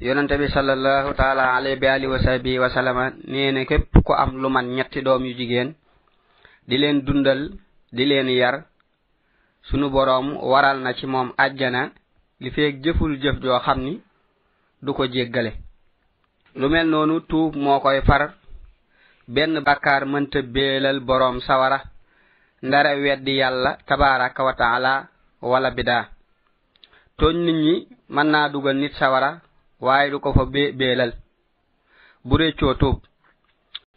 yonente bi sallallahu taala alayhi bi alihi wa sahbihi wa sallama nee na képp ku am lu man ñetti doom yu jigéen di leen dundal di leen yar sunu boroom waral na ci moom àjjana li feeg jëful jëf joo xam ni du ko jéggale. Lu mel noonu tuub moo koy far benn bakkaar mënta beelal boroom sawara ndara weddi yàlla tabaraka wa taala wala bidaa. Tooñ nit ñi mën naa dugal nit sawara waaye du ko fa be beelal. Ɓure coto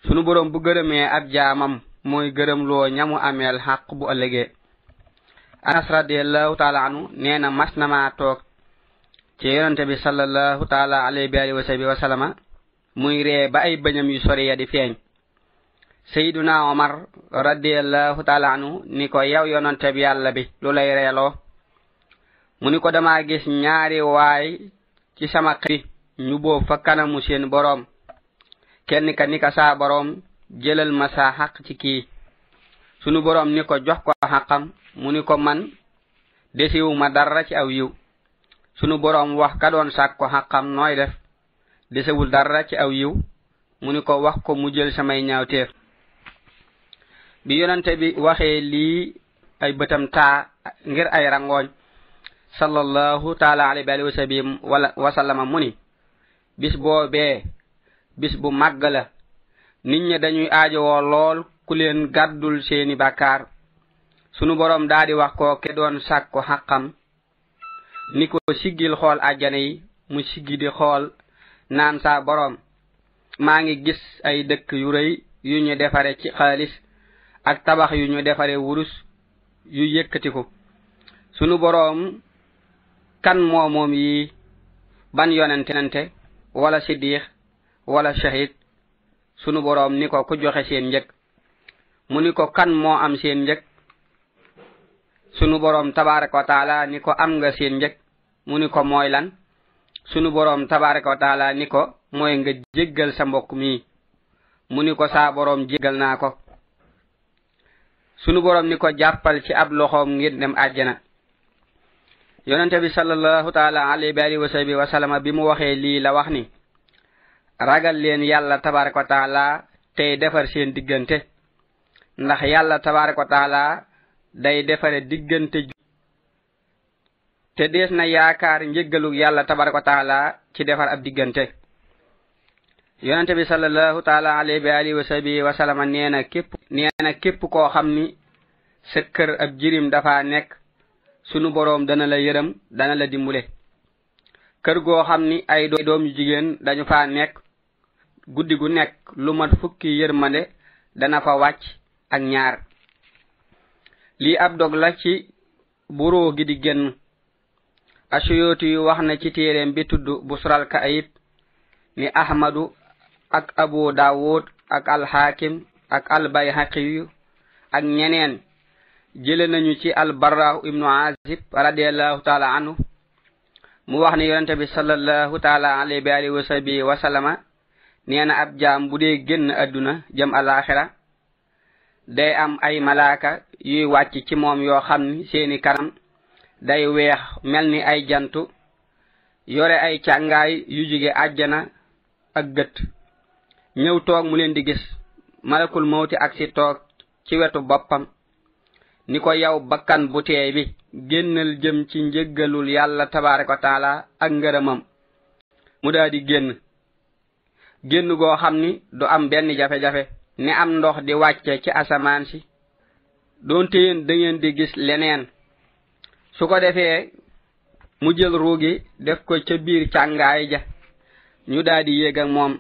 sunu borom bu gërëmee ab jaamam mooy gërëm loo ñamu ameel xàq bu ëllëgee. Anas radiallahu taala anu nee na mas na maa toog ci yonante bi salallahu taala alayhi bi alihi wasabi wasalama muy ree ba ay bëñam yu sori ya di feeñ. Sayiduna omar radiallahu taala anu ni ko yow yonante bi yàlla bi lu lay reeloo? Mu ni ko damaa gis ñaari waay ci sama xi ñu boob fa kanamu seen boroom kenn ka ni ka saa boroom jëlal ma saa xaq ci sunu boroom ni ko jox ko xaqam mu ni ko man desiwu dara ci aw yiw. Sunu boroom wax ka doon sàkk ko xaqam nooy def desewul dara ci aw yiw mu ni ko wax ko mu jël samay ñaawteef. Bi yonante bi waxee lii ay bëtam taa ngir ay rangooñ sallallahu taala alayhi wa alihi wa sahbihi wala wasallama mu ni bis boobee bis bu màgg la. Nit ñi dañuy aajowoo lool ku leen gàddul seeni bàkkaar. Sunu boroom daldi wax ko ke doon sàkku xaqam ni ko siggil xool àjjana yi mu siggi di xool naan saa boroom maa ngi gis ay dëkk yu rëy yu ñu defare ci xaalis ak tabax yu ñu defare wurus yu yëkkatiku. Sunu boroom kan moo moom yi ban yonente wala siddiix wala shahid sunu boroom ni ko ku joxe seen njëg. mu ni ko kan moo am seen njëg? sunu boroom tabaraka wa taala ni ko am nga seen njëg. mu ni ko mooy lan? sunu boroom tabaraka wa taala ni ko mooy nga jéggal sa mbokk mii mu ni ko saa boroom jéggal naa ko. sunu boroom ni ko jàppal ci ab loxoom ngir dem àjjana. Yonente bi sallallahu taala alayhi wa alihi wa sahbihi wa bi mu waxee lii la wax ni ragal leen yàlla tabaraka wa taala tey defar seen diggante. Ndax yàlla tabaraka wa day defare diggante te dees na yaakaar njëggalug yàlla tabaraka ci defar ab diggante. Yonente bi sallallahu taala alayhi wa alihi wa sahbihi wa sallama nee képp nee képp koo xam ni sa kër ab jirim dafa nekk sunu boroom dana la yërëm dana la dimbule. Kër goo xam ni ay doom yu jigéen dañu fa nekk guddi gu nekk lu mat fukki yërmande dana fa wàcc ak ñaar. Lii ab dog la ci buroo gi di génn. Asuyootu yu wax na ci téereem bi tudd busral ka ayib ni ahmadu ak abu dawud ak alxaakim ak albayhaqi yu ak ñeneen jële nañu ci albarrahu ibnu azib radiallahu taala anhu. Mu wax ni yonente bi sallallahu taala alayhi ab jaam bu dee génn àdduna jëm alaxira day am ay malaaka yuy wàcc ci moom yoo xam ni seeni kanam day weex mel ni ay jantu yore ay càngaay yu jóge àjjana ak gët. Ñëw toog mu leen di gis. Malakul mawti ak si toog ci wetu boppam. Ni ko yow bakkan bu teey bi génnal jëm ci njëggalul yàlla tabaraka wa taala ak ngërëmam. Mu daldi génn. Génn goo xam ni du am benn jafe-jafe ni am ndox di wàcce ci asamaan si. Doonte yéen da ngeen di gis leneen. Su ko defee mu jël ruugi def ko ca biir càngaay ja. Ñu daldi yéeg moom.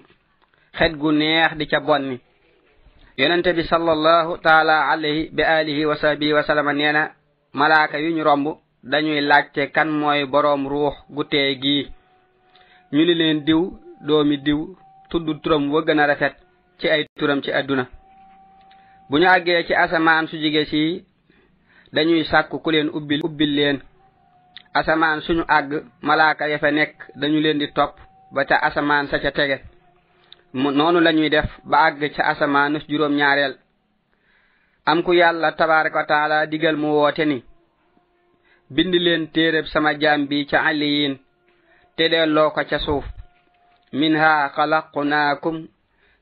Xet gu neex di ca bonni. Yonente bi sallallahu taala alayhi bi alihi wa sahbihi wa na malaaka yu ñu romb dañuy laajte kan mooy boroom ruux gu gii. Ñu ni leen diw doomi diw tudd turam wa gën a rafet ci ay turam ci àdduna. Bu ñu àggee ci asamaan su jige si dañuy sàkku ku leen ubbil ubbil leen. Asamaan suñu àgg malaaka ya fa nekk dañu leen di topp ba ca asamaan sa ca tege. noonu lañuy def ba àgg ca asamaanus juróom ñaareel am ku yàlla tabaraka wa taala digal mu woote ni bind leen téeréb sama jaam bi ca aliyin te delloo ko ca suuf. Minha xalaqnaakum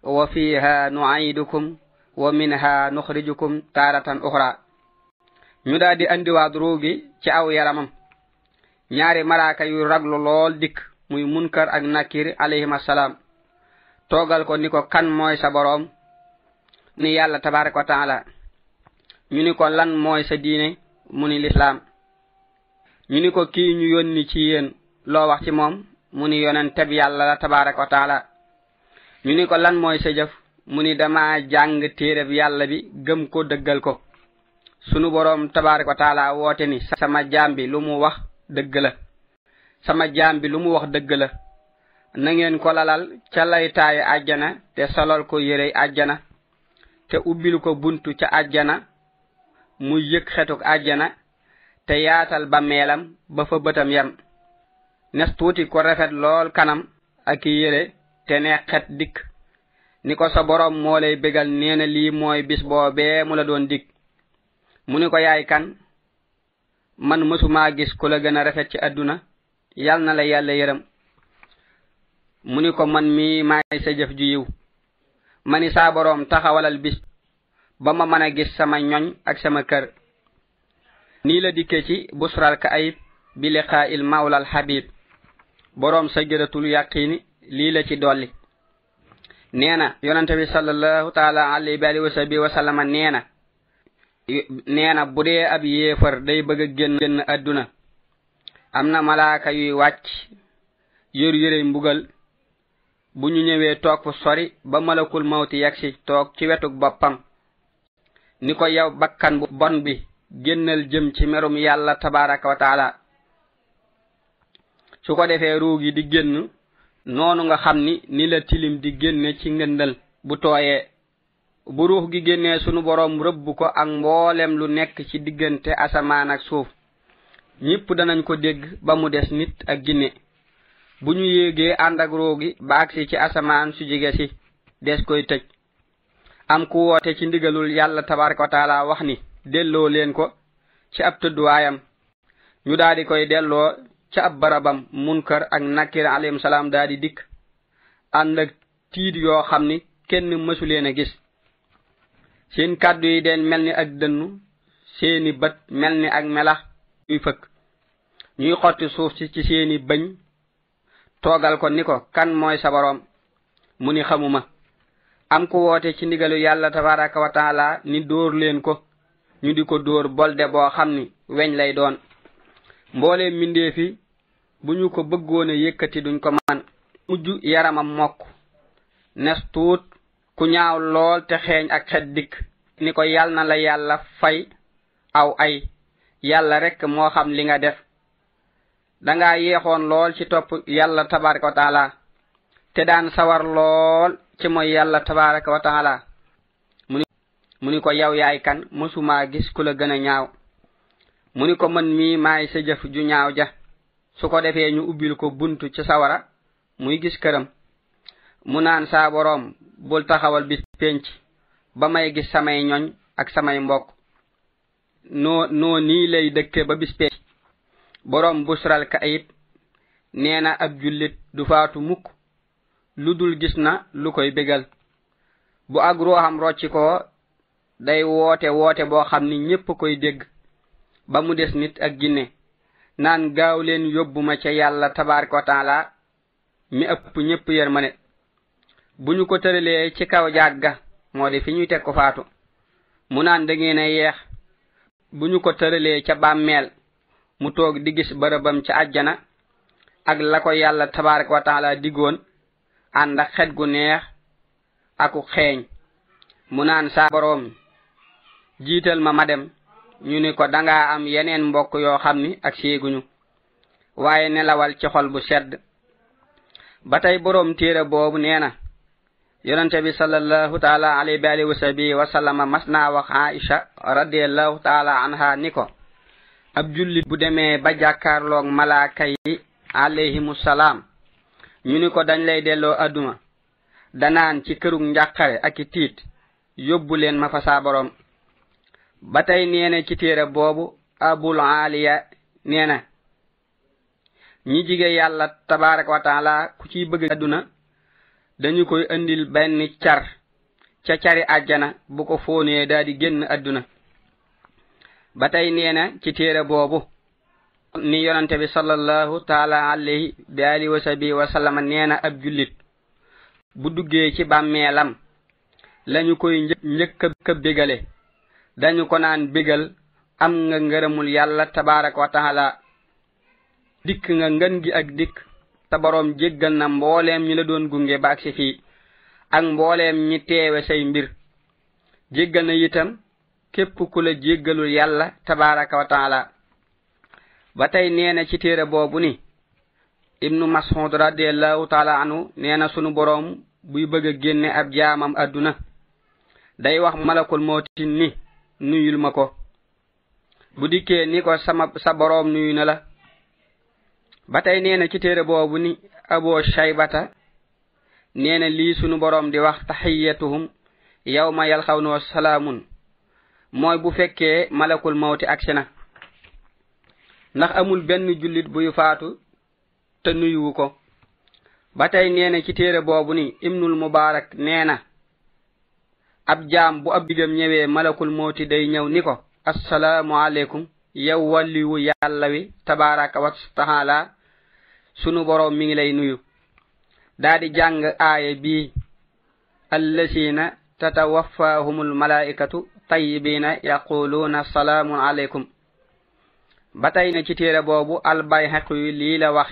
wa fiha nuidukum wa minha nuxrijukum taaratan uxra. Ñu daal di andiwaat ruugi ci aw yaramam. Ñaari maraaka yu raglu lool dikk muy munkar ak nakir alayhim assalaam. toogal ko ni ko kan mooy sa boroom ni yàlla tabaraka wa taala. Ñu ni ko lan mooy sa diine mu ni lislaam. Ñu ni ko kii ñu yónni ci yéen loo wax ci moom mu ni yonen teb yàlla la tabaraka wa taala. Ñu ni ko lan mooy sa jëf mu ni dama jàng téereb yàlla bi gëm ko dëggal ko. Sunu boroom tabaraka wa taala woote ni sama jaam bi lu mu wax dëgg la. Sama jaam bi lu mu wax dëgg la. na ngeen ko lalal ca laytaaye àjjana te solal ko yérey àjjana te ubbil ko buntu ca àjjana muy yëg xetuk àjjana te yaatal ba meelam ba fa bëtam yam. Nes tuuti ko rafet lool kanam ak yére te ne xet dikk. Ni ko sa boroom moo lay bégal nee na lii mooy bis boobee mu la doon dig. Mu ni ko yaay kan? Man mësumaa gis ku la gën a rafet ci àdduna. Yal na la yàlla yërëm. Mu ni ko man mi maay sa jëf ju yiw. Ma ni saa boroom taxawalal bis ba ma mën a gis sama ñoñ ak sama kër. Nii la dikke ci busral ka ayib bi il mawlal habib. Boroom sa jëratul yàqiini lii la ci dolli. Nee na yonante bi sallallahu taala nee na nee bu dee ab yéefar day bëgg a génn génn àdduna am na malaaka yuy wàcc yor yërey mbugal bu ñu ñëwee toog fu sori ba malakul mawti yagsi toog ci wetug boppam. Ni ko yow bakkan bu bon bi génnal jëm ci merum yàlla tabaraka wa taala. Su ko defee ruug yi di génn noonu nga xam ni ni la tilim di génne ci ngëndal bu tooyee. Bu ruux gi génnee sunu boroom rëbb ko ak mboolem lu nekk ci diggante asamaan ak suuf. Ñépp danañ ko dégg ba mu des nit ak ginne bu ñu yéegee ànd ak ba agsi ci asamaan su jige si des koy tëj. Am ku woote ci ndigalul yàlla tabaraka wa taala wax ni delloo leen ko ci ab tëdduwaayam. Ñu daldi koy delloo ca ab barabam munkar ak nakir alayhim salaam daal di dikk. Ànd ak tiid yoo xam ni kenn mësu leen a gis. Seen kàddu yi den mel ni ak dënnu seeni bët mel ni ak melax yuy fëkk. Ñuy xotti suuf si ci seeni bëñ toogal ko ni ko kan mooy sa boroom? Mu ni xamuma. Am ku woote ci ndigalu yàlla tabaraka wa taala ni dóor leen ko. Ñu di ko dóor bolde boo xam ni weñ lay doon. Mboolee mindee fi bu ñu ko bëggoon a yëkkati duñ ko man. Mujj yaramam mokk. Nes tuut ku ñaaw lool te xeeñ ak xet dikk. Ni ko yal na la yàlla fay aw ay. Yàlla rekk moo xam li nga def. danga yeexoon lool ci topp yàlla tabaraka wa taala te daan sawar lool ci mooy yàlla tabaraka wa taala. Mu ni ko yow yaay kan? Mësumaa gis ku la gën a ñaaw. Mu ni ko man mii maay sa jëf ju ñaaw ja. Su ko defee ñu ubbil ko buntu ci sawara muy gis këram. Mu naan saa boroom bul taxawal bis penc ba may gis samay ñoñ ak samay mbokk. Noo noo nii lay dëkke ba bis penc. borom busral kayit nee na ab jullit du faatu mukk lu dul gis na lu koy bégal. Bu ak ruuxam rocci ko day woote woote boo xam ni ñépp koy dégg. Ba mu des nit ak ginne naan gaaw leen yóbbu ma ca yàlla tabaraka wa taala mi ëpp ñépp yërmane bu ñu ko tëralee ci kaw jaag ga moo di fi ñuy teg ko faatu. Mu naan da ngeen a yeex. Bu ñu ko tëralee ca bàmmeel mu toog di gis bërëbam ca àjjana ak la ko yàlla tabaraka wa taala diggoon ànd ak xet gu neex aku xeeñ. mu naan saa boroom jiital ma ma dem. ñu ni ko dangaa am yeneen mbokk yoo xam ni ak séeguñu. waaye nelawal ci xol bu sedd. ba tey boroom téere boobu nee na yonente bi salallahu taala alayhi wa alihi wa sahbihi wasallama mas naa wax aisha radiallahu taala anha ni ko ab jullit bu demee ba jàkkaarloog malaaka yi alayhimusalaam ñu ni ko dañ lay delloo adduna danaan ci kërug njàqare ak i tiit yóbbu leen ma fa saa borom. Ba tey nee na ci téere boobu abul aliya nee na ñi jige yàlla tabaraka wa taala ku ciy bëgg adduna dañu koy indil benn car ca cari àjjana bu ko foonee daa di génn adduna. ba tey nee na ci téere boobu ni yonante bi sallallahu taala alayhi bi ali wa sabi wa sallama nee na ab jullit bu duggee ci bàmmeelam lañu koy njëkk a bégale. Dañu ko naan bégal am nga ngërëmul yàlla tabaraka wa taala. Dikk nga ngën gi ak dikk ta boroom jéggal na mbooleem ñi la doon gunge ba agsi fii ak mbooleem ñi teewe say mbir. Jéggal na itam képp ku la jéggalul yàlla tabaraka wa taala. ba tey nee na ci téere boobu ni ibnu mas'ud radiallahu taala anhu nee na sunu boroom buy bëgg a génne ab jaamam adduna day wax malakul mootin ni nuyul ma ko. bu dikkee ni ko sama sa boroom nuyu na la. ba tey nee na ci téere boobu ni aboo shaybata nee na lii sunu boroom di wax taxiyatuhum yawma yalxawnu salaamun. Mooy bu fekkee malakul mawti agsi na. ndax amul benn jullit buy faatu te nuyuwu ko. ba tey nee na ci téere boobu ni ibnul mubarak nee na ab jaam bu ab digam ñëwee malakul mawti day ñëw ni ko assalaamu aleykum yow walliwu yàlla wi tabaraka wa taala sunu boroom mi ngi lay nuyu. Daa jàng aaya bii allasina tatawaffahum almalaikatu الطيبين يقولون السلام عليكم. batay ne ci téere boobu albayhaqi yu lii la wax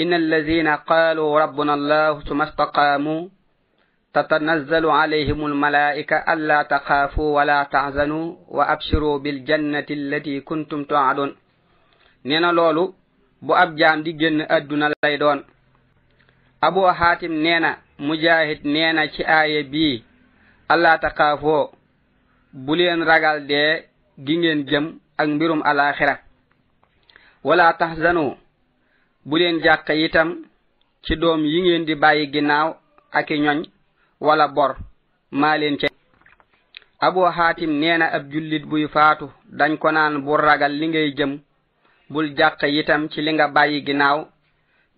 إن الذين قالوا ربنا الله ثم استقاموا تتنزل عليهم الملائكة ألا تخافوا ولا تحزنوا وأبشروا بالجنة التي كنتم توعدون. نينا لولو بو أب جام دي جن أدنا ليدون أبو حاتم نينا مجاهد نينا شي آية بي. Na ci aaya bii alla bu leen ragal dee gi ngeen jëm ak mbirum alaxira wala taxzanu bu leen jàq itam ci doom yi ngeen di bàyyi ginnaaw ak i ñoñ wala bor maa leen ce abu xaatim nee ab jullit buy faatu dañ ko naan bul ragal li ngay jëm bul jàq itam ci li nga bàyyi ginnaaw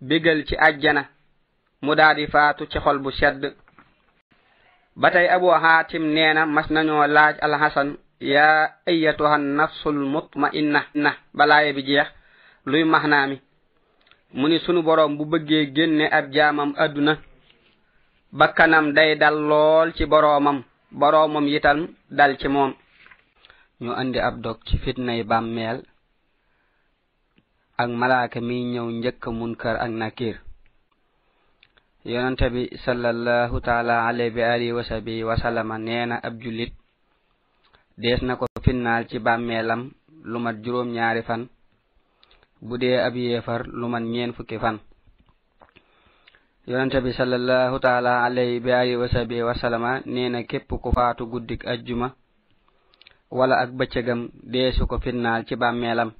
bégal ci àjjana mu daadi faatu ci xol bu sedd. ba tey abu haatim nee na mas nañoo laaj alxasan yaa ayatuha nafsul mutmainna na balaaye bi jeex luy maxnaami mu ni sunu boroom bu bëggee génne ab jaamam àdduna bakkanam day dal lool ci boroomam boroomam yitam dal ci moom. Ñu andi ab dog ci fitnay bàmmeel ak malaaka miy ñëw njëkk munkar ak nakir yonante bi sallallahu taala alayhi bi alihi wa sahbihi wa sallama neena ab jullit dees na ko finnaal ci bàmmeelam lu mat juróom ñaari fan. Bu dee ab yéefar lu mat ñeen fukki fan. Yonante bi sallallahu taala alayhi bi alihi wa sahbihi wa sallama neena képp ku faatu guddik ajjuma wala ak bëccëgam deesu ko finnaal ci bàmmeelam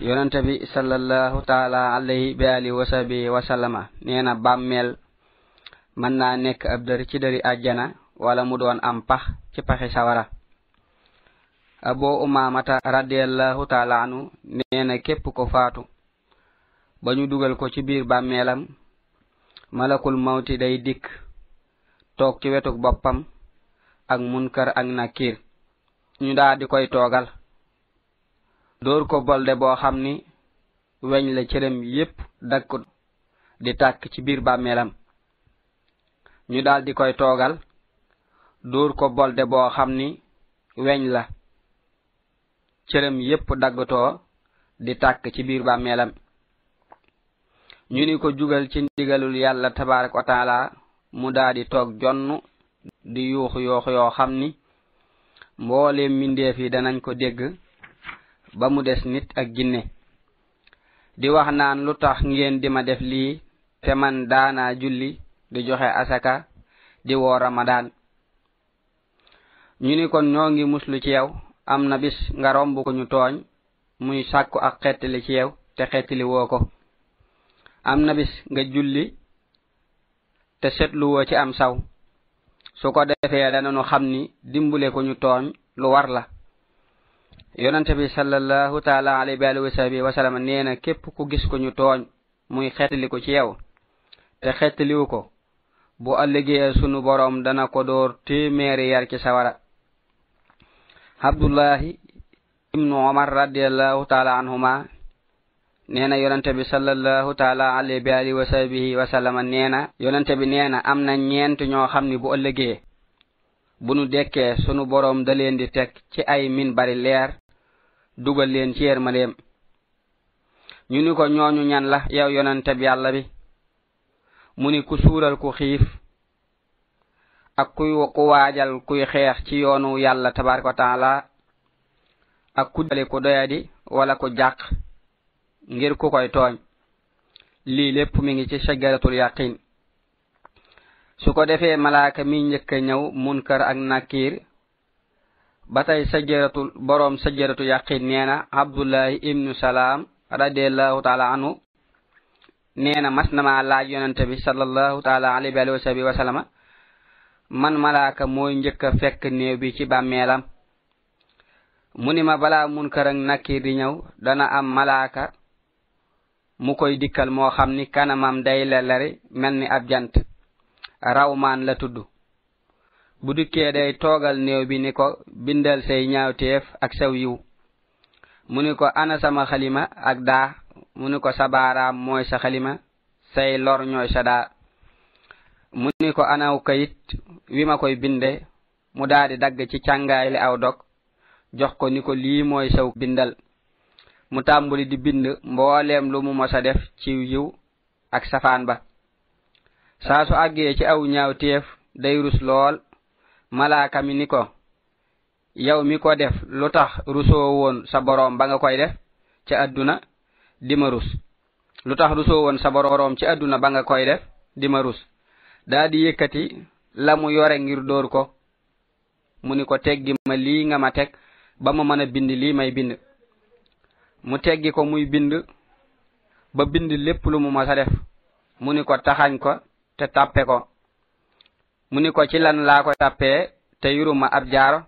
yonente bi sallallahu taala alayhi bi alihi wa sahbi wa sallama nee na bàmmeel mën naa nekk ab dër ci dëri àjjana wala mu doon am pax ci paxi sawara. Abo umamata radiallahu taala anu nee na képp ko faatu ba ñu dugal ko ci biir bàmmeelam malakul mawti day dikk toog ci wetuk boppam ak munkar ak nakir ñu daa di koy toogal. dóor ko bolde boo xam ni weñ la cërëm yépp dagg di tàkk ci biir bàmmeelam. Ñu daal di koy toogal dóor ko bolde boo xam ni weñ la cërëm yépp daggatoo di tàkk ci biir bàmmeelam. Ñu ni ko jugal ci ndigalul yàlla tabaarak wa taala mu daa di toog jonn di yuuxu yooxu yoo xam ni mbooleem mindeef yi danañ ko dégg. ba mu des nit ak ginne di wax naan lu tax ngeen di ma def lii te man daana julli di joxe asaka di woo ramadaan. Ñu ni kon ñoo ngi muslu ci yow am na bis nga romb ko ñu tooñ muy sàkku ak xettali ci yow te xettali woo ko. Am na bis nga julli te setlu woo ci am saw. Su ko defee dananu xam ni dimbule ko ñu tooñ lu war la. yonante bi sallallahu taala alayhi wa alihi wa sahbihi wa sallam nee na képp ku gis ko ñu tooñ muy xeetali ko ci yow te xeetaliwu ko bu ëllëgee sunu borom dana ko door téeméeri yar ci sawara. Abdullahi ibnu omar radiallahu taala anhuma neena yonante bi sallallahu taala alayhi wa alihi wa sahbihi wa sallama neena yonante bi neena am na ñeent ñoo xam ni bu ëllëgee bu nu dekkee sunu borom da leen di teg ci ay min bari leer dugal leen ci yërmandeem ñu ni ko ñooñu ñan la? Yow yonante bi yàlla bi. Mu ni ku suural ku xiif ak kuy ku waajal kuy xeex ci yoonu yàlla tabaraka wa taala ak ku dale ku doyadi wala ku jàq ngir ku koy tooñ. Lii lépp mi ngi ci shajaratul yaqin su ko defee malaaka mi njëkk a ñëw munkar ak nakiir ba tey sajaratul boroom sajaratu yaqin nee na abdullahi ibnu salaam radiallahu taala anhu neena mas nama laaj yonante bi sallallahu taala alayhi wa sahbihi wa man malaaka mooy njëkk a fekk néew bi ci bàmmeelam. Mu ni ma balaa munkar ak nakir di ñëw dana am malaaka mu koy dikkal moo xam ni kanamam day lelari mel ni ab jant. Rawmaan la tudd. bu dikkeede e toogal néew bi ni ko bindal say ñaawteef ak saw yiw. Mu ni ko ana sama xalima ak daa? Mu ni ko sa baaraam mooy sa xalima say lor ñooy sa daa. Mu ni ko anaw kayit wi ma koy binde? Mu daadi dagg ci càngaay li aw dog jox ko ni ko lii mooy saw bindal. Mu tàmbuli di bind mbooleem lu mu mosa def ci yiw ak safaan ba. Saa su àggee ci aw ñaaw téef day rus lool malaaka mi ni ko yow mi ko def lu tax rusoo woon sa boroom ba nga koy def ca àdduna dima rus. Lu tax rusoo woon sa boroom ci àdduna ba nga koy def dima rus. Daa di yëkkati la mu yore ngir dóor ko. Mu ni ko teggi ma lii nga ma teg ba ma mën a bind lii may bind. Mu teggi ko muy bind ba bind lépp lu mu mas a def. Mu ni ko taxañ ko te tàppe ko. mu ni ko ci lan laa ko tàppee te yuruma ab jaaro.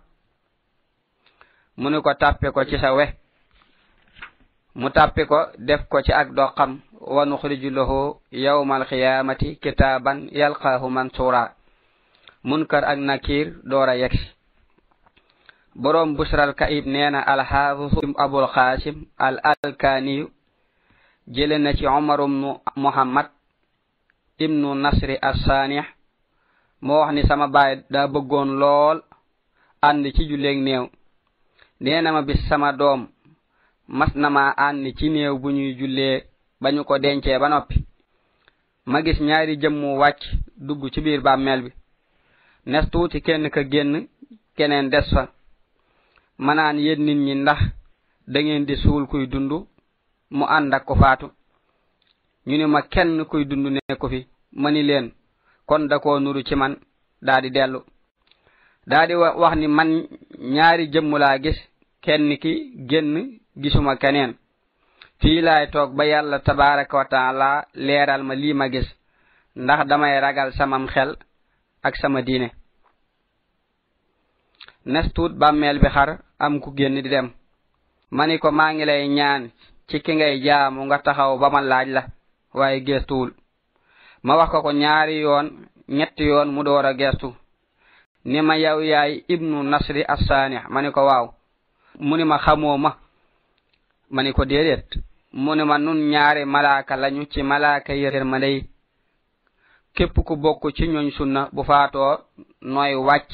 Mu ni ko tàppe ko ci sa we. Mu tàppi ko def ko ci ak doqam. Wa nuxriju lahu yawma alqiyamati kitaban yalqaahu mansura munkar ak nakir doora yegsi. Borom busral kaib neena alxaafisu abul xaasim al alkaaniyu jële na ci omar ibnu muhammad ibnu nasri assanih moo wax ni sama baay daa bëggoon lool ànd ci julleeg néew. Nee na ma bis sama doom mas na ma ànd ci néew bu ñuy jullee ba ñu ko dencee ba noppi. Ma gis ñaari jëmmu wàcc dugg ci biir bàmmeel bi. Nes tuuti kenn ka génn keneen des fa. Manaan yéen nit ñi ndax da ngeen di suul kuy dund? Mu ànd ak ko faatu. Ñu ni ma kenn kuy dund ne ko fi. Ma ni leen kon da koo nuru ci man daa di dellu. Daa di wax ni man ñaari jëmm laa gis kenn ki génn gisuma keneen. Fii laay toog ba yàlla tabaraka wa taala leeral ma lii ma gis ndax damay ragal samam xel ak sama diine. Nes tuut bàmmeel bi xar am ku génn di dem. Ma ni ko maa ngi lay ñaan ci ki ngay jaamu nga taxaw ba ma laaj la waaye gestuwul ma wax ko ko ñaari yoon ñetti yoon mu door a gestu. Ni ma yow yaay ibnu nasri assani ma ni ko waaw. Mu ni ma xamoo ma? Ma ni ko déedéet. Mu ni ma nun ñaari malaaka lañu ci malaaka yërër ma day képp ku bokk ci ñooñ sunna bu faatoo nooy wàcc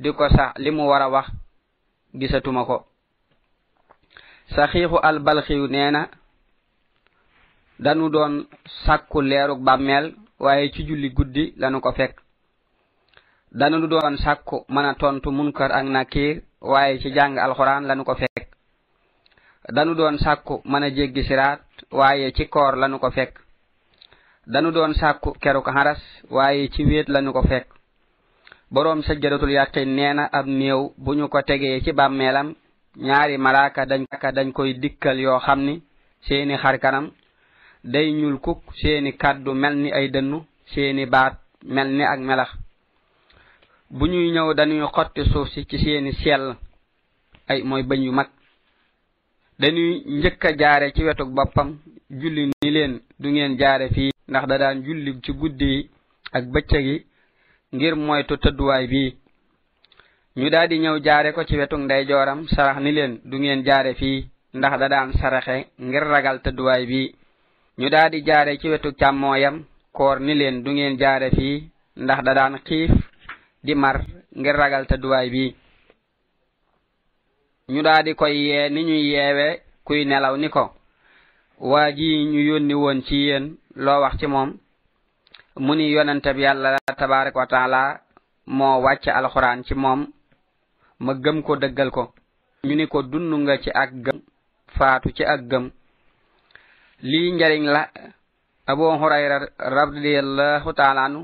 di ko sax li mu war a wax gisatuma ko. Saxiixu albalxiyu nee na danu doon sàkku leerug bàmmeel waaye ci julli guddi lanu ko fekk. Danu doon sàkku mën tontu munkar ak nakir waaye ci jàng alxuraan lanu ko fekk. Danu doon sàkku mën a jéggi siraat waaye ci koor lanu ko fekk. Danu doon sàkku keruk xaras waaye ci wéet lanu ko fekk. Boroom sajjadatul yàqin nee na ab néew bu ñu ko tegee ci bàmmeelam ñaari malaaka dañ koy dikkal yoo xam ni seeni xar kanam day ñuul kuk seeni kàddu mel ni ay dënnu seeni baat mel ni ak melax. Bu ñuy ñëw dañuy xotti suuf si ci seeni sell ay mooy bëñ yu mag. Dañuy njëkk a jaare ci wetuk boppam julli ni leen du ngeen jaare fii ndax da daan julli ci guddi yi ak bëccëgi ngir moytu tëdduwaay bii. Ñu daal di ñëw jaare ko ci wetu ndey jooram sarax ni leen du ngeen jaare fii ndax da daan saraxe ngir ragal tëdduwaay bii. ñu daal di jaare ci wetu càmmooyam koor ni leen du ngeen jaare fii ndax da daan xiif di mar ngir ragal tëdduwaay bii. Ñu daal di koy yee ni ñuy yeewe kuy nelaw ni ko. Waa ji ñu yónni woon ci yéen loo wax ci moom. Mu ni yonente bi yàlla tabaraka wa taala moo wàcc alxuraan ci moom. Ma gëm ko dëggal ko. Ñu ni ko dund nga ci ak gëm faatu ci ak gëm. lii njariñ la abu hurayra radiallahu taala anu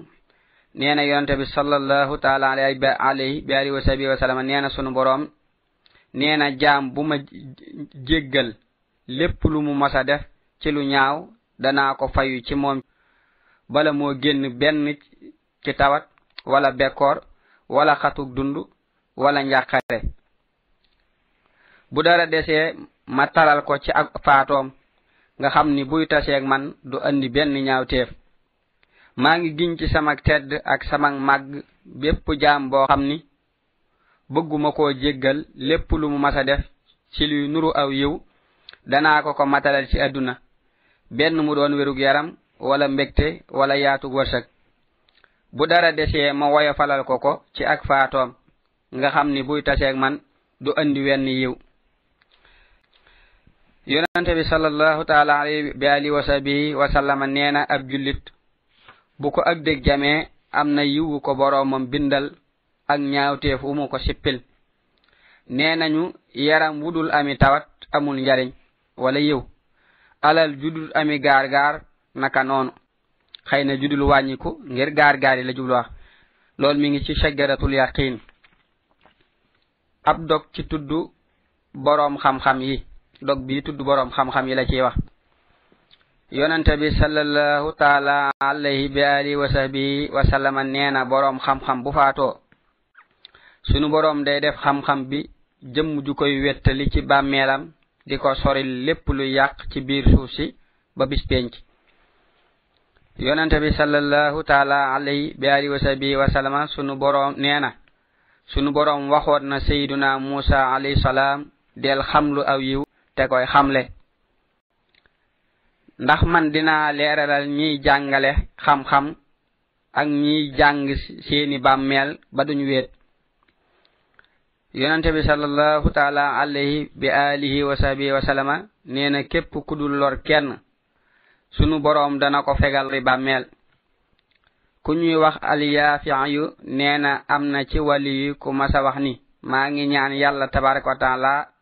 nee na yonente bi salallahu taala alayhi bi alihi wa sahbihi wa sallam nee na sunu boroom nee na jaam bu ma jéggal lépp lu mu masa def ci lu ñaaw danaa ko fayu ci moom bala moo génn benn ci tawat wala bekkoor wala xatuk dund wala njàqare. Bu dara desee ma taral ko ci ak faatoom. nga xam ni buy taseeg man du andi benn ñaawteef. maa ngi giñ ci samak tedd ak samak màgg bépp jaam boo xam ni bëgguma koo jéggal lépp lu mu mas a def ci luy nuru aw yiw danaa ko ko matalal ci àdduna. Benn mu doon wérug yaram wala mbégte wala yaatug wërsëg. Bu dara desee ma woyofalal ko ko ci ak faatoom nga xam ni buy taseeg man du andi wenn yiw. Yonente bi sallallahu taala bi alihi wa sahbihi wa sallama neena ab jullit bu ko ak dég jamee am na yiwu ko boroomam bindal ak ñaawteef mu ko sippil. Nee yaram wudul ami tawat amul njariñ wala yiw. Alal judul ami gaar gaar naka noonu. Xëy na judul wàññiku ngir gaar gaar yi la jublu wax. Loolu mi ngi ci shajaratul yaqin ab dog ci tudd boroom xam-xam yi. Dog bi tudd boroom xam-xam yi la ciy wax. Yonente bi sallallahu taala bi alihi wa sahbihi wa nee na boroom xam-xam bu faatoo sunu boroom day def xam-xam bi jëmm ju koy wettali ci bàmmeelam di ko sori lépp lu yàq ci biir suuf si ba bis penc. Bi sallallahu taala alayhi bi alihi wa sahbihi sunu boroom nee na sunu boroom waxoon na sayiduna musa alayhi salaam del xamlu aw yiw. Te koy xamle. Ndax man dinaa leeralal ñiy jàngale xam-xam ak ñiy jàng seeni bàmmeel ba duñ weet yonente bi sallallahu taala alayhi bi alihi wa sahbihi wa sallama nee na ku dul lor kenn sunu boroom dana ko fegal ri bàmmeel. Ku ñuy wax aliyaafiyu nee na am ci wali wax ni. Ngi ñaan taala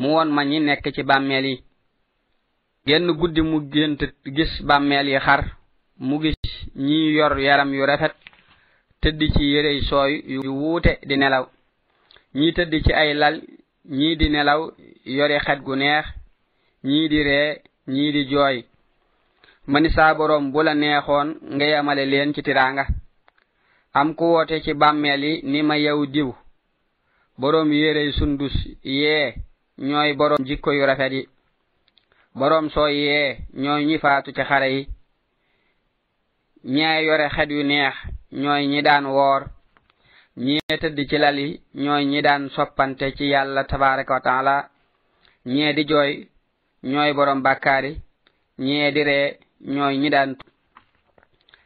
mu won ma ñi nekk ci bàmmeel yi. Genn guddi mu gént gis bàmmeel yi xar. Mu gis ñi yor yaram yu rafet. Tëdd ci yérey sooy yu wuute di nelaw. Ñi tëdd ci ay lal ñii di nelaw yore xet gu neex. Ñii di ree ñii di jooy. Mani saa boroom bu la neexoon nga yamale leen ci tiraanga. Am ku woote ci bàmmeel yi ni ma yow diw. Boroom yérey sundus yee. ñooy borom jikko yu rafet yi borom soo yee ñooy ñi faatu ci xare yi ñee yore xet yu neex ñooy ñi daan woor ñee tëdd ci lal yi ñooy ñi daan soppante ci yàlla tabaraka wa taala ñee di jooy ñooy borom bàkkaari ñee di ree ñooy ñi daan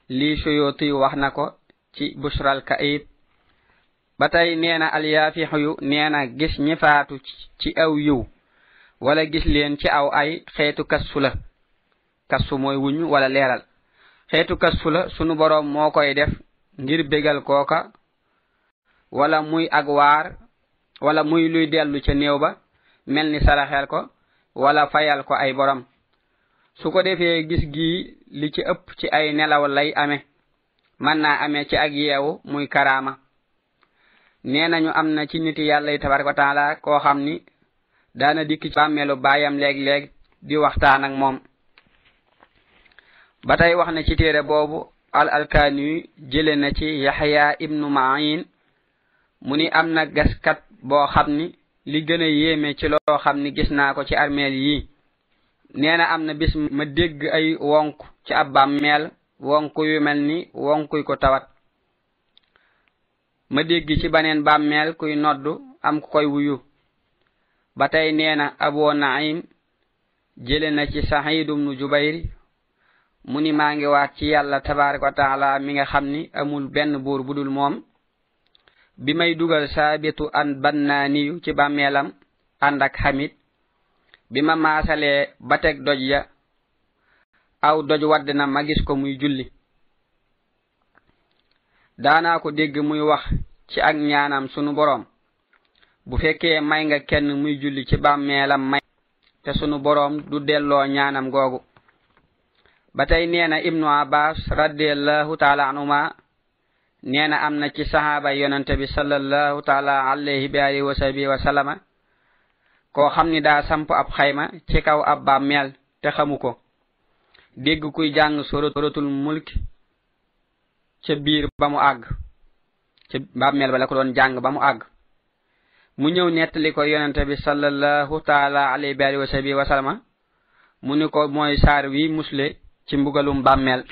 lii suyuti wax na ko ci bushral kaib ba tey nee na alyaafixyu nee na gis ñi ci aw yiw wala gis leen ci aw ay xeetu kasfu la. Kasfu mooy wuñu wala leeral. Xeetu kasfu la sunu boroom moo koy def ngir bégal kooka wala muy ak waar wala muy luy dellu ca néew ba mel ni saraxeel ko wala fayal ko ay borom. Su ko defee gis gii li ci ëpp ci ay nelaw lay ame mën naa amee ci ak yeewu muy karaama. nee nañu am na ci niti yàlla yi tabaraka wa taala koo xam ni daana dikk ci bàmmeelu baayam léeg-léeg di waxtaan ak moom. Ba tey wax na ci téere boobu al alkaani jële na ci yaxya ibnu maayin mu ni am na gaskat boo xam ni li gën a yéeme ci loo xam ni gis naa ko ci armeel yii nee na am na bis ma dégg ay wonk ci ab bàmmeel wonk yu mel ni wonkuy ko tawat. ma dégg ci baneen bàmmeel kuy noddu am ku koy wuyu. Ba tey nee na aboo naim jële na ci saxiidum nu jubayri mu ni maa ngi waat ci yàlla tabaraka wa taala mi nga xam ni amul benn buur budul moom. Bi may dugal saabitu an bannaaniyu ci bàmmeelam ànd ak xamit bi ma maasalee ba teg doj ya aw doj wadd na ma gis ko muy julli. Daanaa ko dégg muy wax ci ak ñaanam sunu boroom. bu fekkee may nga kenn muy julli ci bàmmeelam may te sunu boroom du delloo ñaanam googu. ba tey nee na ibnu abbas radiallahu taala anuma nee na am na ci sahaaba yonante bi sallallahu taala alayhi bi alihi wa sahbihi wa sallama koo xam ni daa samp ab xayma ci kaw ab bàmmeel te xamu ko. dégg kuy jàng suratul mulk ca biir ba mu àgg ca bàmmeel ba la ko doon jàng ba mu àgg. Mu ñëw nettali ko yonente bi sallallahu taala alayhi bi alihi wa sahbihi wa sallama mu ni ko mooy saar wi musle ci mbugalum bàmmeel.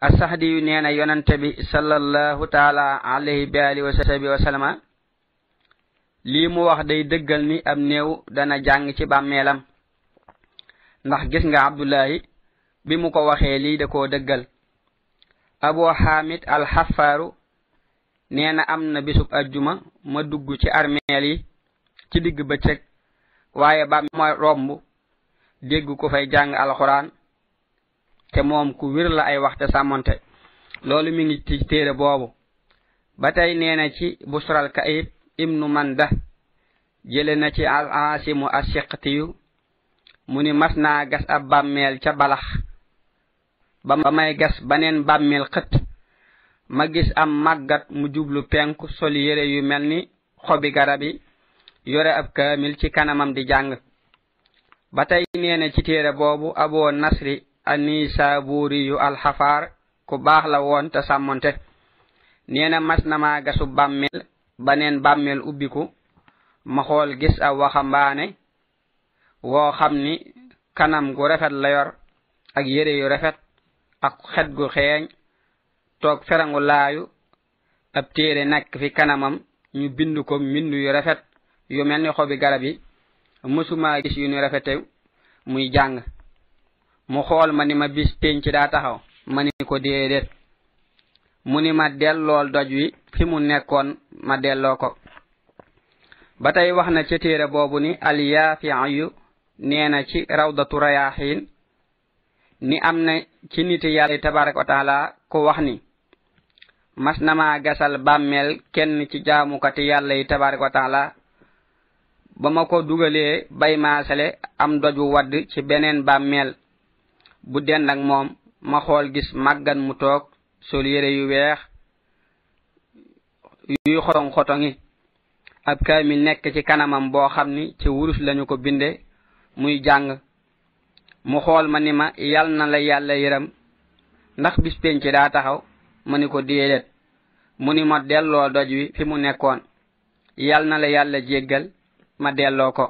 Asahdi yu nee na yonente bi sallallahu taala alayhi bi alihi wa sahbihi wa sallama lii mu wax day dëggal ni am néew dana jàng ci bàmmeelam. Ndax gis nga abdullahi bi mu ko waxee lii da koo dëggal. abu hamid al haffaru nee na am na bisub ajjuma ma dugg ci armeel yi ci digg bëccëg waaye ba ma romb dégg ku fay jàng alxuraan te moom ku wir la ay waxte sàmmonte. Loolu mi ngi ci téere boobu. Ba tey nee na ci busral kaib ibnu manda jële na ci al asimu asiqtiyu mu ni mas naa gas ab bàmmeel ca balax. Ba may gas baneen bàmmeel xët. ma gis am màggat mu jublu penku sol yére yu mel ni xobi garab yore ab kaamil ci kanamam di jàng. Ba tey nee ci téere boobu aboo nasri anisaburi yu alxafaar ku baax la woon te sàmmonte. Nee na mas na maa gasu bàmmeel ubbiku. Ma xool gis ab waxambaane woo xam ni kanam gu rafet la yor ak yére yu rafet. Ak xet gu xeeñ toog ferangu ab téere nekk fi kanamam ñu bind ko mbind yu rafet yu mel ni xobi garab yi mësuma gis yu ni rafete muy jàng. Mu xool ma ni ma bis pénc daa taxaw ma ni ko déedéet. Mu ni ma dellool doj wi fi mu nekkoon ma delloo ko. Ba tey wax na ca téere boobu ni alyaafiyu nee na ci rawdatu rayaaxiin ni am na ci niti yàlla tabaraka wa taala ku wax ni mas na ma gasal bàmmeel kenn ci jaamukati yàlla yi tabaraka wa ba ma ko dugalee bay maasale am doju wadd ci beneen bàmmeel. Bu dend ak moom ma xool gis màggan mu toog sol yére yu weex yuy xotong xotongi ab kaamil nekk ci kanamam boo xam ni ci wurus lañu ko binde muy jàng. mu xool ma ni ma yal na la yàlla yëram ndax bis penc daa taxaw? Ma ni ko déedéet. Mu ni ma delloo doj wi fi mu nekkoon. Yal na la yàlla jéggal ma delloo ko.